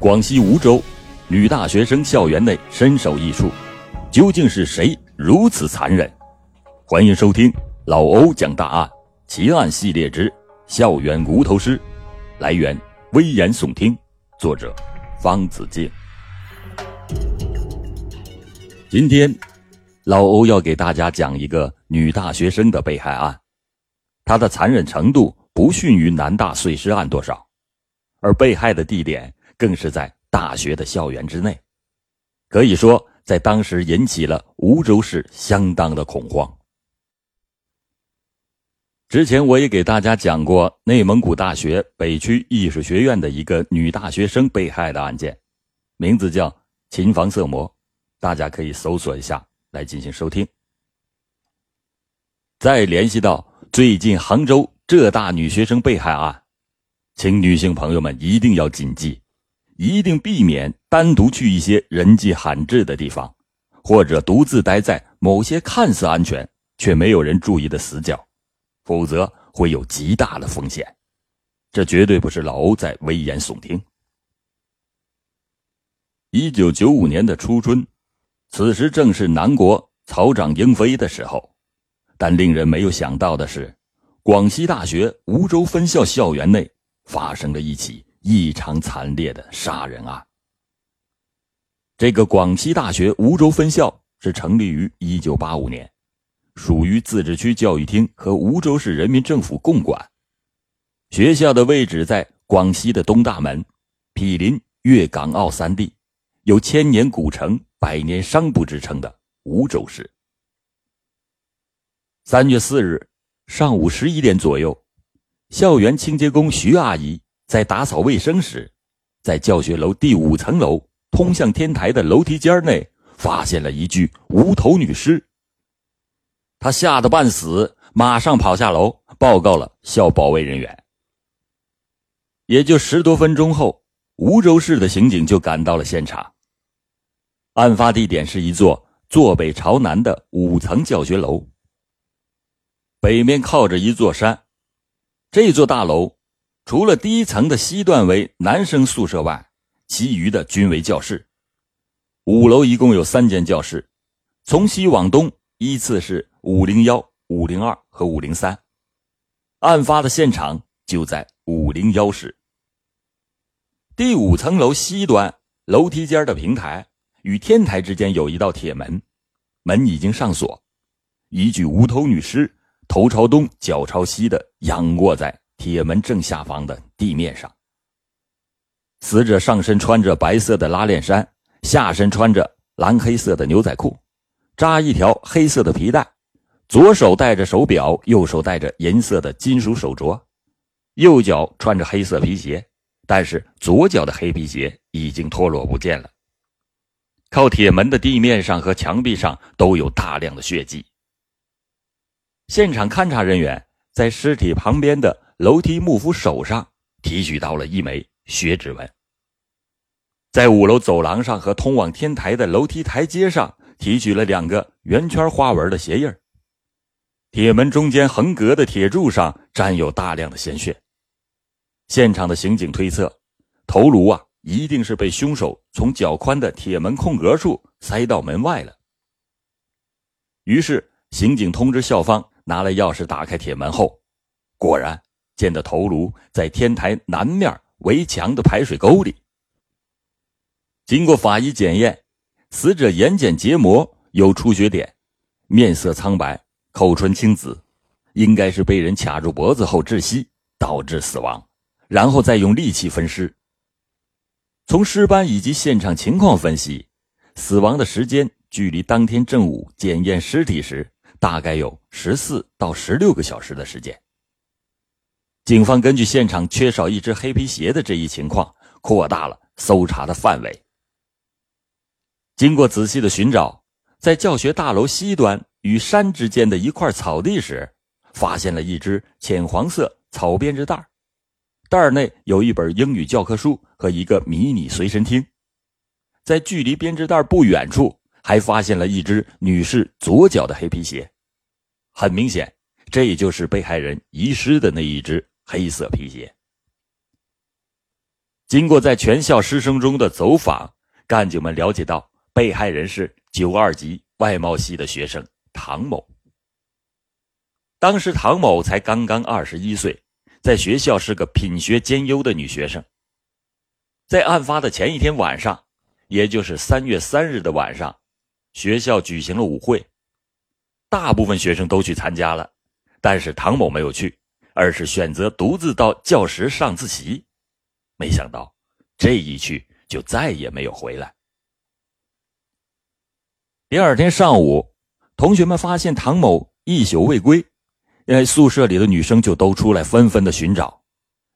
广西梧州女大学生校园内身首异处，究竟是谁如此残忍？欢迎收听老欧讲大案奇案系列之《校园无头尸》，来源危言耸听，作者方子敬。今天，老欧要给大家讲一个女大学生的被害案，她的残忍程度不逊于南大碎尸案多少，而被害的地点。更是在大学的校园之内，可以说在当时引起了梧州市相当的恐慌。之前我也给大家讲过内蒙古大学北区艺术学院的一个女大学生被害的案件，名字叫琴房色魔，大家可以搜索一下来进行收听。再联系到最近杭州浙大女学生被害案，请女性朋友们一定要谨记。一定避免单独去一些人迹罕至的地方，或者独自待在某些看似安全却没有人注意的死角，否则会有极大的风险。这绝对不是老欧在危言耸听。一九九五年的初春，此时正是南国草长莺飞的时候，但令人没有想到的是，广西大学梧州分校校园内发生了一起。异常惨烈的杀人案。这个广西大学梧州分校是成立于一九八五年，属于自治区教育厅和梧州市人民政府共管。学校的位置在广西的东大门，毗邻粤港澳三地，有千年古城、百年商埠之称的梧州市。三月四日上午十一点左右，校园清洁工徐阿姨。在打扫卫生时，在教学楼第五层楼通向天台的楼梯间内，发现了一具无头女尸。他吓得半死，马上跑下楼报告了校保卫人员。也就十多分钟后，梧州市的刑警就赶到了现场。案发地点是一座坐北朝南的五层教学楼，北面靠着一座山，这座大楼。除了第一层的西段为男生宿舍外，其余的均为教室。五楼一共有三间教室，从西往东依次是五零幺、五零二和五零三。案发的现场就在五零幺室。第五层楼西端楼梯间的平台与天台之间有一道铁门，门已经上锁。一具无头女尸，头朝东，脚朝西的仰卧在。铁门正下方的地面上，死者上身穿着白色的拉链衫，下身穿着蓝黑色的牛仔裤，扎一条黑色的皮带，左手戴着手表，右手戴着银色的金属手镯，右脚穿着黑色皮鞋，但是左脚的黑皮鞋已经脱落不见了。靠铁门的地面上和墙壁上都有大量的血迹。现场勘查人员在尸体旁边的。楼梯幕扶手上提取到了一枚血指纹，在五楼走廊上和通往天台的楼梯台阶上提取了两个圆圈花纹的鞋印铁门中间横格的铁柱上沾有大量的鲜血。现场的刑警推测，头颅啊一定是被凶手从较宽的铁门空格处塞到门外了。于是，刑警通知校方拿来钥匙打开铁门后，果然。见的头颅在天台南面围墙的排水沟里。经过法医检验，死者眼睑结膜有出血点，面色苍白，口唇青紫，应该是被人卡住脖子后窒息导致死亡，然后再用利器分尸。从尸斑以及现场情况分析，死亡的时间距离当天正午检验尸体时大概有十四到十六个小时的时间。警方根据现场缺少一只黑皮鞋的这一情况，扩大了搜查的范围。经过仔细的寻找，在教学大楼西端与山之间的一块草地时，发现了一只浅黄色草编织袋，袋内有一本英语教科书和一个迷你随身听。在距离编织袋不远处，还发现了一只女士左脚的黑皮鞋，很明显，这也就是被害人遗失的那一只。黑色皮鞋。经过在全校师生中的走访，干警们了解到被害人是九二级外贸系的学生唐某。当时唐某才刚刚二十一岁，在学校是个品学兼优的女学生。在案发的前一天晚上，也就是三月三日的晚上，学校举行了舞会，大部分学生都去参加了，但是唐某没有去，而是选择独自到教室上自习。没想到这一去就再也没有回来。第二天上午，同学们发现唐某一宿未归。因宿舍里的女生就都出来纷纷的寻找，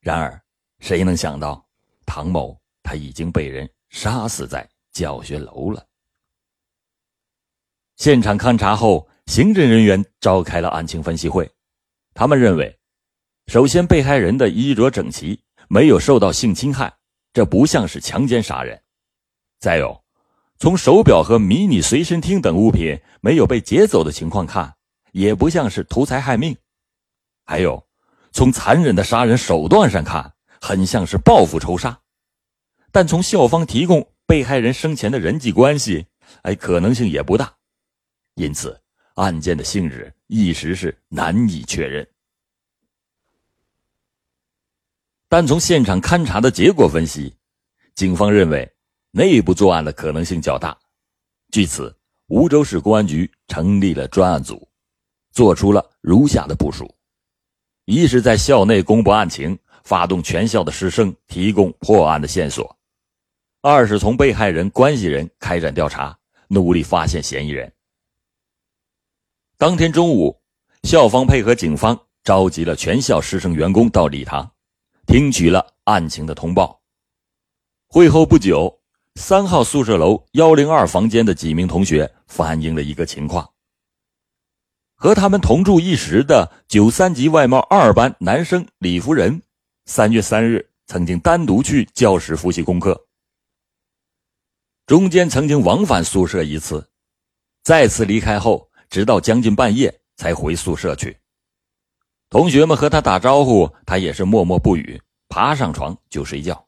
然而谁能想到，唐某他已经被人杀死在教学楼了。现场勘查后，刑侦人员召开了案情分析会，他们认为，首先被害人的衣着整齐，没有受到性侵害，这不像是强奸杀人；再有，从手表和迷你随身听等物品没有被劫走的情况看，也不像是图财害命。还有，从残忍的杀人手段上看，很像是报复仇杀；但从校方提供被害人生前的人际关系，哎，可能性也不大。因此，案件的性质一时是难以确认。但从现场勘查的结果分析，警方认为内部作案的可能性较大。据此，梧州市公安局成立了专案组，做出了如下的部署。一是，在校内公布案情，发动全校的师生提供破案的线索；二是从被害人关系人开展调查，努力发现嫌疑人。当天中午，校方配合警方召集了全校师生员工到礼堂，听取了案情的通报。会后不久，三号宿舍楼幺零二房间的几名同学反映了一个情况。和他们同住一室的九三级外贸二班男生李福仁，三月三日曾经单独去教室复习功课，中间曾经往返宿舍一次，再次离开后，直到将近半夜才回宿舍去。同学们和他打招呼，他也是默默不语，爬上床就睡觉。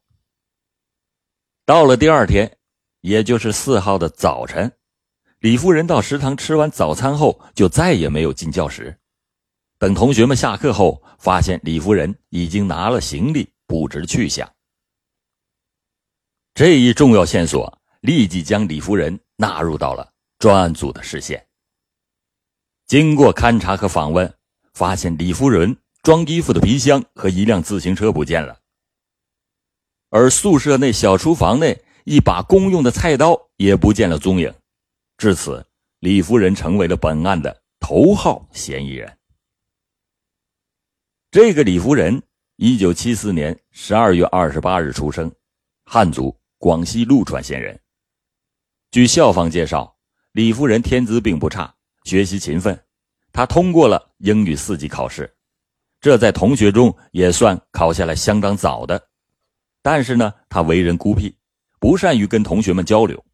到了第二天，也就是四号的早晨。李夫人到食堂吃完早餐后，就再也没有进教室。等同学们下课后，发现李夫人已经拿了行李，不知去向。这一重要线索立即将李夫人纳入到了专案组的视线。经过勘查和访问，发现李夫人装衣服的皮箱和一辆自行车不见了，而宿舍内小厨房内一把公用的菜刀也不见了踪影。至此，李夫人成为了本案的头号嫌疑人。这个李夫人，一九七四年十二月二十八日出生，汉族，广西陆川县人。据校方介绍，李夫人天资并不差，学习勤奋，他通过了英语四级考试，这在同学中也算考下来相当早的。但是呢，他为人孤僻，不善于跟同学们交流。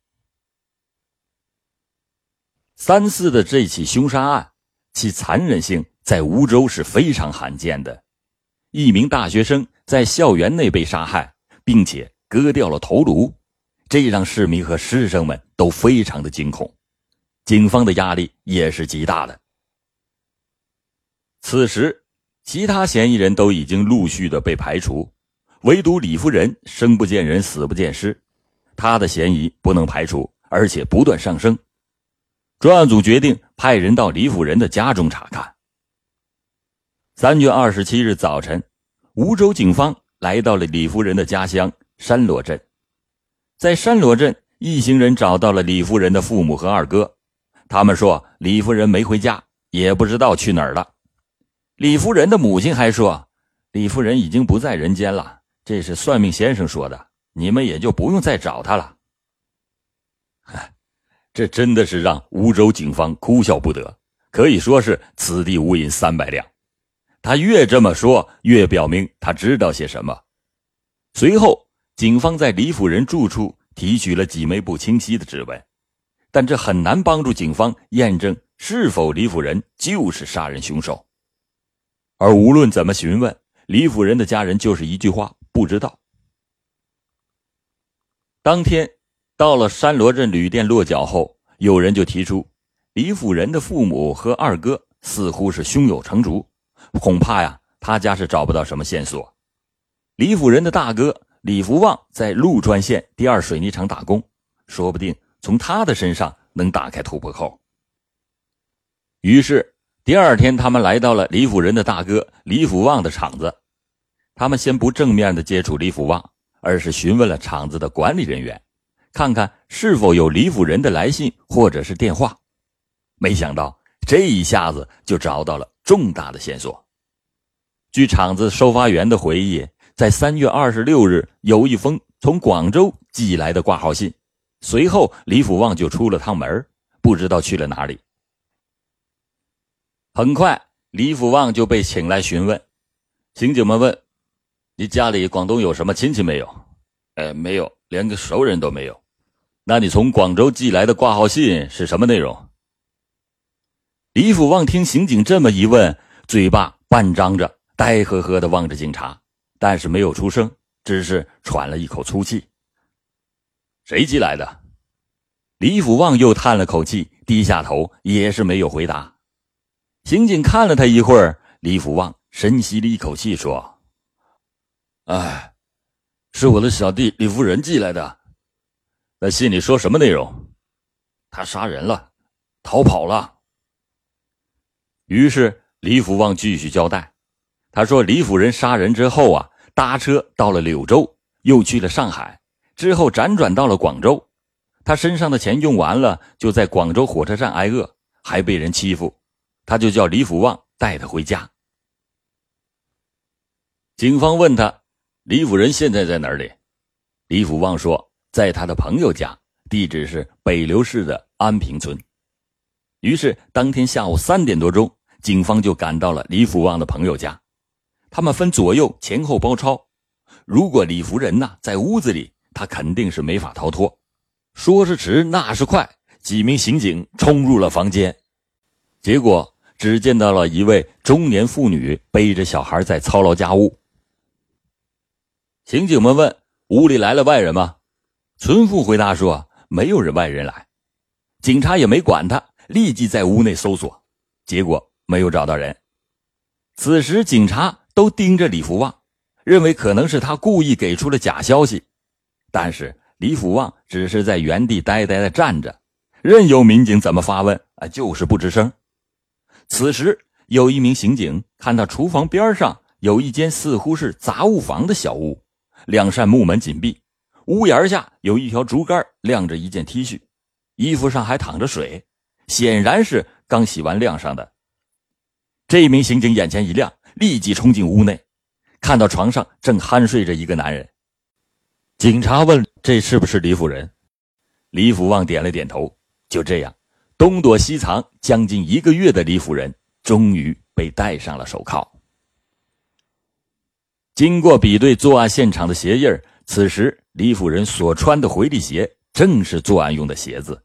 三四的这起凶杀案，其残忍性在梧州是非常罕见的。一名大学生在校园内被杀害，并且割掉了头颅，这让市民和师生们都非常的惊恐，警方的压力也是极大的。此时，其他嫌疑人都已经陆续的被排除，唯独李夫人生不见人，死不见尸，他的嫌疑不能排除，而且不断上升。专案组决定派人到李辅仁的家中查看。三月二十七日早晨，梧州警方来到了李夫人的家乡山罗镇。在山罗镇，一行人找到了李夫人的父母和二哥，他们说李夫人没回家，也不知道去哪儿了。李夫人的母亲还说，李夫人已经不在人间了，这是算命先生说的，你们也就不用再找她了。这真的是让梧州警方哭笑不得，可以说是此地无银三百两。他越这么说，越表明他知道些什么。随后，警方在李夫人住处提取了几枚不清晰的指纹，但这很难帮助警方验证是否李辅仁就是杀人凶手。而无论怎么询问，李辅仁的家人就是一句话：不知道。当天到了山罗镇旅店落脚后，有人就提出，李辅仁的父母和二哥似乎是胸有成竹，恐怕呀，他家是找不到什么线索。李辅仁的大哥李福旺在陆川县第二水泥厂打工，说不定从他的身上能打开突破口。于是第二天，他们来到了李辅仁的大哥李福旺的厂子。他们先不正面的接触李福旺，而是询问了厂子的管理人员，看看是否有李辅仁的来信或者是电话。没想到这一下子就找到了重大的线索。据厂子收发员的回忆，在三月二十六日有一封从广州寄来的挂号信，随后李福旺就出了趟门，不知道去了哪里。很快，李福旺就被请来询问，刑警们问。你家里广东有什么亲戚没有？哎，没有，连个熟人都没有。那你从广州寄来的挂号信是什么内容？李福旺听刑警这么一问，嘴巴半张着，呆呵呵的望着警察，但是没有出声，只是喘了一口粗气。谁寄来的？李福旺又叹了口气，低下头，也是没有回答。刑警看了他一会儿，李福旺深吸了一口气，说。哎，是我的小弟李福仁寄来的。那信里说什么内容？他杀人了，逃跑了。于是李福旺继续交代，他说李福仁杀人之后啊，搭车到了柳州，又去了上海，之后辗转到了广州。他身上的钱用完了，就在广州火车站挨饿，还被人欺负，他就叫李福旺带他回家。警方问他。李福仁现在在哪里？李福旺说，在他的朋友家，地址是北流市的安平村。于是，当天下午三点多钟，警方就赶到了李福旺的朋友家。他们分左右前后包抄，如果李福仁呐在屋子里，他肯定是没法逃脱。说是迟，那是快，几名刑警冲入了房间，结果只见到了一位中年妇女背着小孩在操劳家务。刑警们问：“屋里来了外人吗？”村妇回答说：“没有人外人来。”警察也没管他，立即在屋内搜索，结果没有找到人。此时，警察都盯着李福旺，认为可能是他故意给出了假消息。但是李福旺只是在原地呆呆的站着，任由民警怎么发问，啊，就是不吱声。此时，有一名刑警看到厨房边上有一间似乎是杂物房的小屋。两扇木门紧闭，屋檐下有一条竹竿晾着一件 T 恤，衣服上还淌着水，显然是刚洗完晾上的。这名刑警眼前一亮，立即冲进屋内，看到床上正酣睡着一个男人。警察问：“这是不是李辅仁？”李福旺点了点头。就这样，东躲西藏将近一个月的李辅仁，终于被戴上了手铐。经过比对作案现场的鞋印此时李辅仁所穿的回力鞋正是作案用的鞋子，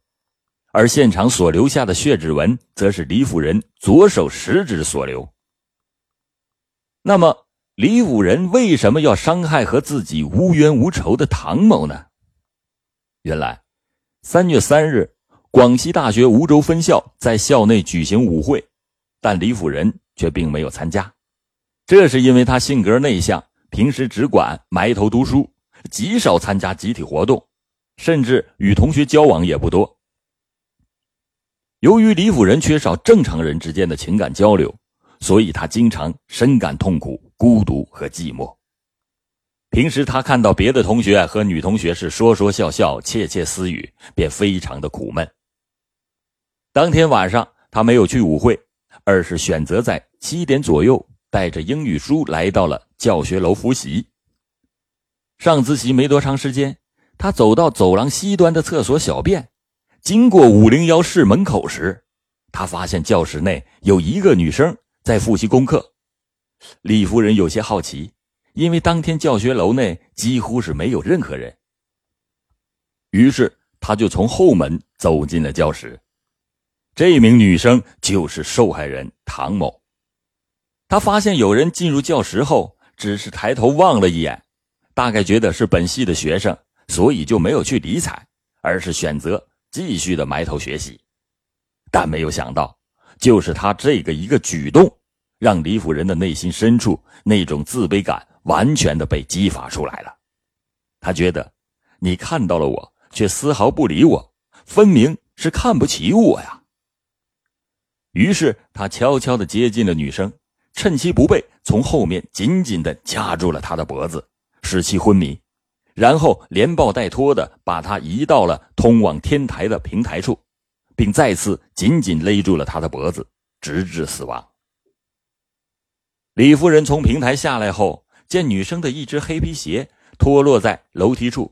而现场所留下的血指纹则是李辅仁左手食指所留。那么，李辅仁为什么要伤害和自己无冤无仇的唐某呢？原来，三月三日，广西大学梧州分校在校内举行舞会，但李辅仁却并没有参加。这是因为他性格内向，平时只管埋头读书，极少参加集体活动，甚至与同学交往也不多。由于李辅仁缺少正常人之间的情感交流，所以他经常深感痛苦、孤独和寂寞。平时他看到别的同学和女同学是说说笑笑、窃窃私语，便非常的苦闷。当天晚上，他没有去舞会，而是选择在七点左右。带着英语书来到了教学楼复习。上自习没多长时间，他走到走廊西端的厕所小便，经过五零幺室门口时，他发现教室内有一个女生在复习功课。李夫人有些好奇，因为当天教学楼内几乎是没有任何人。于是，他就从后门走进了教室。这名女生就是受害人唐某。他发现有人进入教室后，只是抬头望了一眼，大概觉得是本系的学生，所以就没有去理睬，而是选择继续的埋头学习。但没有想到，就是他这个一个举动，让李辅仁的内心深处那种自卑感完全的被激发出来了。他觉得，你看到了我，却丝毫不理我，分明是看不起我呀。于是他悄悄的接近了女生，趁其不备，从后面紧紧的掐住了她的脖子，使其昏迷，然后连抱带拖的把她移到了通往天台的平台处。并再次紧紧勒住了她的脖子，直至死亡。李夫人从平台下来后，见女生的一只黑皮鞋脱落在楼梯处，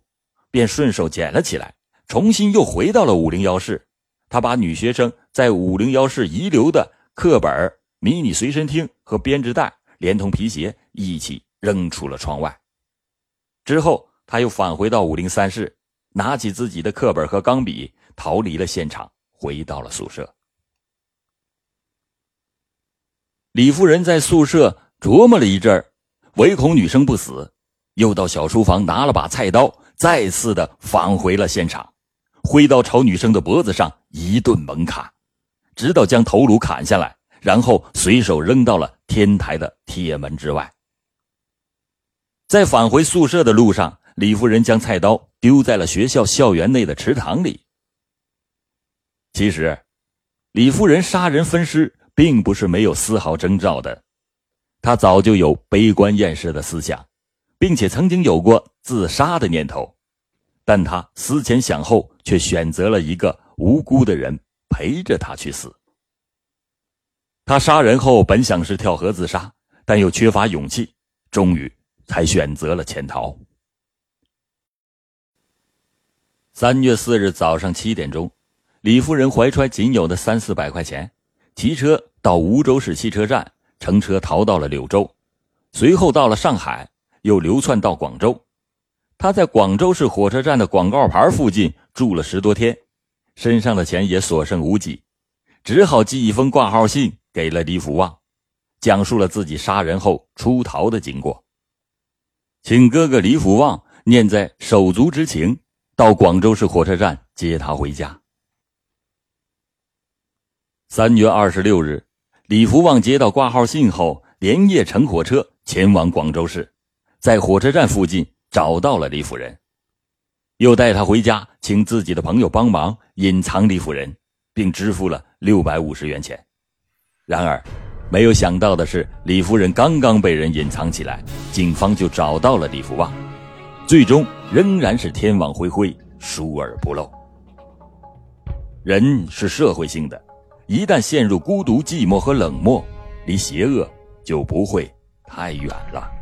便顺手捡了起来，重新又回到了五零幺室。他把女学生在五零幺室遗留的课本、迷你随身听和编织袋，连同皮鞋一起扔出了窗外。之后，他又返回到五零三室，拿起自己的课本和钢笔，逃离了现场。回到了宿舍，李夫人在宿舍琢磨了一阵儿，唯恐女生不死，又到小书房拿了把菜刀，再次的返回了现场，挥刀朝女生的脖子上一顿猛砍，直到将头颅砍下来，然后随手扔到了天台的铁门之外。在返回宿舍的路上，李夫人将菜刀丢在了学校校园内的池塘里。其实，李夫人杀人分尸并不是没有丝毫征兆的，他早就有悲观厌世的思想，并且曾经有过自杀的念头，但他思前想后，却选择了一个无辜的人陪着他去死。他杀人后本想是跳河自杀，但又缺乏勇气，终于才选择了潜逃。三月四日早上七点钟。李夫人怀揣仅有的三四百块钱，骑车到梧州市汽车站，乘车逃到了柳州，随后到了上海，又流窜到广州。他在广州市火车站的广告牌附近住了十多天，身上的钱也所剩无几，只好寄一封挂号信给了李福旺，讲述了自己杀人后出逃的经过，请哥哥李福旺念在手足之情，到广州市火车站接他回家。三月二十六日，李福旺接到挂号信后，连夜乘火车前往广州市，在火车站附近找到了李夫人，又带他回家，请自己的朋友帮忙隐藏李夫人，并支付了六百五十元钱。然而，没有想到的是，李夫人刚刚被人隐藏起来，警方就找到了李福旺，最终仍然是天网恢恢，疏而不漏。人是社会性的。一旦陷入孤独、寂寞和冷漠，离邪恶就不会太远了。